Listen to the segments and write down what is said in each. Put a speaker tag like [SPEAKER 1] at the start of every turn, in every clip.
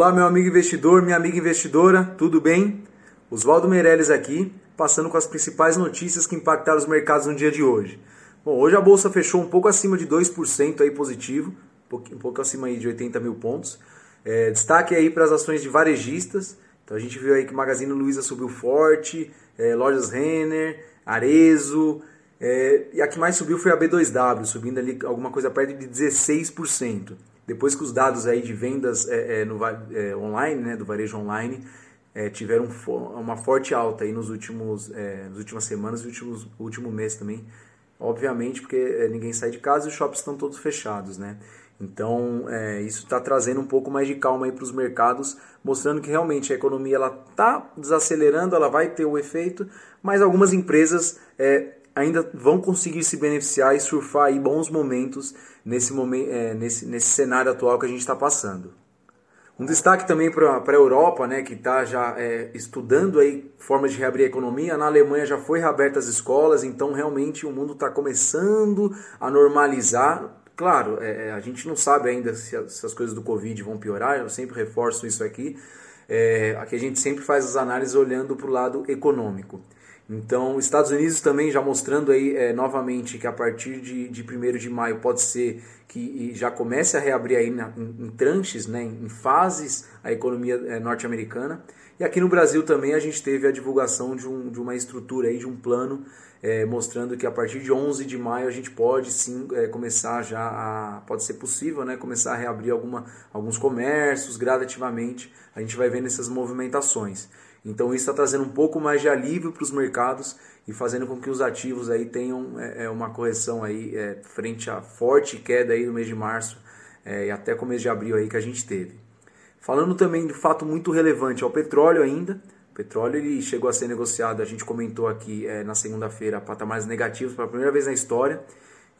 [SPEAKER 1] Olá, meu amigo investidor, minha amiga investidora, tudo bem? Oswaldo Meirelles aqui, passando com as principais notícias que impactaram os mercados no dia de hoje. Bom, hoje a bolsa fechou um pouco acima de 2% aí positivo, um pouco acima aí de 80 mil pontos. É, destaque aí para as ações de varejistas. Então a gente viu aí que Magazine Luiza subiu forte, é, lojas Renner, Arezo, é, e a que mais subiu foi a B2W, subindo ali alguma coisa perto de 16% depois que os dados aí de vendas é, é, no, é, online, né, do varejo online, é, tiveram uma forte alta aí nos últimos, é, nas últimas semanas e últimos último mês também, obviamente porque é, ninguém sai de casa e os shoppings estão todos fechados, né? Então isso está trazendo um pouco mais de calma aí para os mercados, mostrando que realmente a economia ela está desacelerando, ela vai ter o efeito, mas algumas empresas ainda vão conseguir se beneficiar e surfar aí bons momentos nesse, momento, é, nesse, nesse cenário atual que a gente está passando. Um destaque também para a Europa, né, que está já é, estudando aí formas de reabrir a economia. Na Alemanha já foi reaberta as escolas, então realmente o mundo está começando a normalizar. Claro, é, é, a gente não sabe ainda se, se, as coisas do Covid vão piorar, eu sempre reforço isso aqui. É, aqui a gente sempre faz as análises olhando para o lado econômico. Então, os Estados Unidos também já mostrando aí é, novamente que a partir de, de 1 de maio pode ser que já comece a reabrir aí na, em, em, tranches, né, em fases, a economia é, norte-americana. E aqui no Brasil também a gente teve a divulgação de, um, de uma estrutura, aí, de um plano é, mostrando que a partir de 11 de maio a gente pode sim é, começar já a, pode ser possível, né, começar a reabrir alguma, alguns comércios gradativamente. A gente vai vendo essas movimentações. Então isso está trazendo um pouco mais de alívio para os mercados e fazendo com que os ativos aí tenham é, é, uma correção aí é, frente à forte queda aí no mês de março é, e até começo de abril aí que a gente teve. Falando também de fato muito relevante ao petróleo ainda, o petróleo ele chegou a ser negociado, a gente comentou aqui é, na segunda-feira, patamares negativos pela primeira vez na história.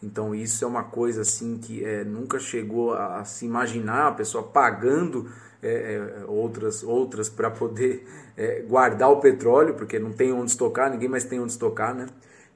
[SPEAKER 1] Então isso é uma coisa assim que é, nunca chegou a, a se imaginar, a pessoa pagando é, é, outras, outras para poder é, guardar o petróleo, porque não tem onde estocar, ninguém mais tem onde estocar, né?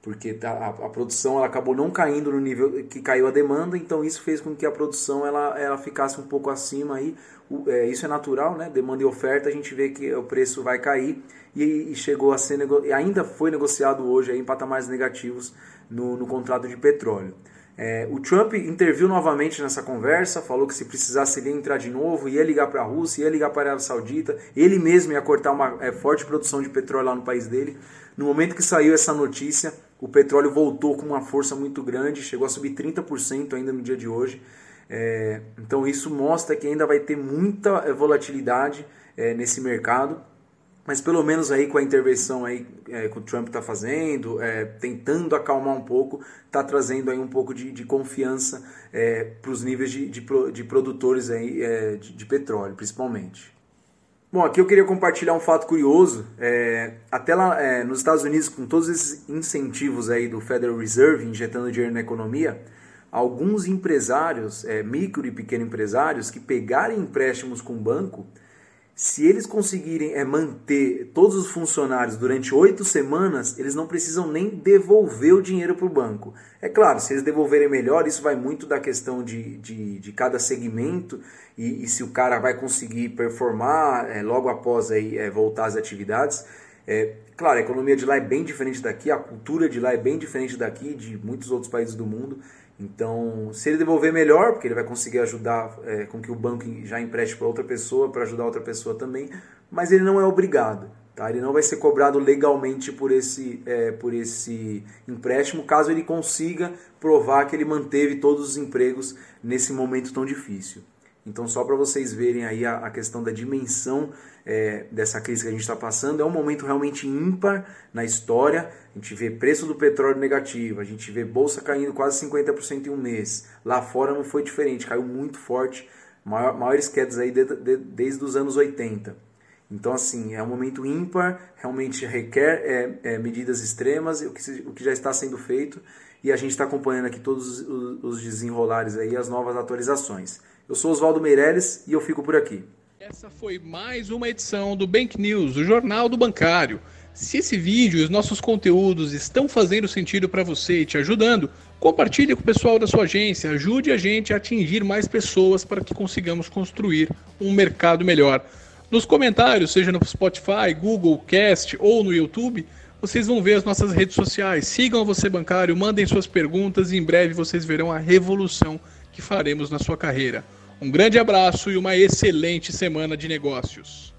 [SPEAKER 1] Porque tá, a, a, produção ela acabou não caindo no nível que caiu a demanda, então isso fez com que a produção ela, ela ficasse um pouco acima aí. O, é, isso é natural, né? Demanda e oferta, a gente vê que o preço vai cair e, e chegou a ser ainda foi negociado hoje aí em patamares negativos no, no contrato de petróleo. É, o Trump interviu novamente nessa conversa, falou que se precisasse ele entrar de novo, ia ligar para a Rússia, ia ligar para a Arábia Saudita, ele mesmo ia cortar uma é, forte produção de petróleo lá no país dele. No momento que saiu essa notícia, o petróleo voltou com uma força muito grande, chegou a subir 30% ainda no dia de hoje. É, então isso mostra que ainda vai ter muita volatilidade é, nesse mercado mas pelo menos aí com a intervenção aí é, que o Trump está fazendo, é, tentando acalmar um pouco, está trazendo aí um pouco de, de confiança é, para os níveis de, de, de, produtores aí, é, de, de, petróleo, principalmente. Bom, aqui eu queria compartilhar um fato curioso. É, até lá é, nos Estados Unidos, com todos esses incentivos aí do Federal Reserve injetando dinheiro na economia, alguns empresários, micro e pequeno empresários, que pegarem empréstimos com o banco se eles conseguirem é, manter todos os funcionários durante oito semanas, eles não precisam nem devolver o dinheiro para o banco. É claro, se eles devolverem melhor, isso vai muito da questão de, de, de cada segmento e, e, se o cara vai conseguir performar é, logo após aí, é, voltar às atividades. É, claro, a economia de lá é bem diferente daqui, a cultura de lá é bem diferente daqui, de muitos outros países do mundo. Então, se ele devolver melhor, porque ele vai conseguir ajudar é, com que o banco já empreste para outra pessoa, para ajudar outra pessoa também, mas ele não é obrigado. Tá? Ele não vai ser cobrado legalmente por esse, é, por esse empréstimo, caso ele consiga provar que ele manteve todos os empregos nesse momento tão difícil. Então, só para vocês verem aí a, a questão da dimensão é, dessa crise que a gente está passando, é um momento realmente ímpar na história. A gente vê preço do petróleo negativo, a gente vê bolsa caindo quase 50% em um mês. Lá fora não foi diferente, caiu muito forte, maior, maiores quedas aí de, de, desde os anos 80. Então, assim, é um momento ímpar, realmente requer é, é, medidas extremas, o que, o que já está sendo feito, e a gente está acompanhando aqui todos os, os desenrolares aí, as novas atualizações. Eu sou Oswaldo Meirelles e eu fico por aqui.
[SPEAKER 2] Essa foi mais uma edição do Bank News, o Jornal do Bancário. Se esse vídeo e os nossos conteúdos estão fazendo sentido para você e te ajudando, compartilhe com o pessoal da sua agência, ajude a gente a atingir mais pessoas para que consigamos construir um mercado melhor. Nos comentários, seja no Spotify, Google Cast ou no YouTube, vocês vão ver as nossas redes sociais. Sigam Você Bancário, mandem suas perguntas e em breve vocês verão a revolução que faremos na sua carreira. Um grande abraço e uma excelente semana de negócios.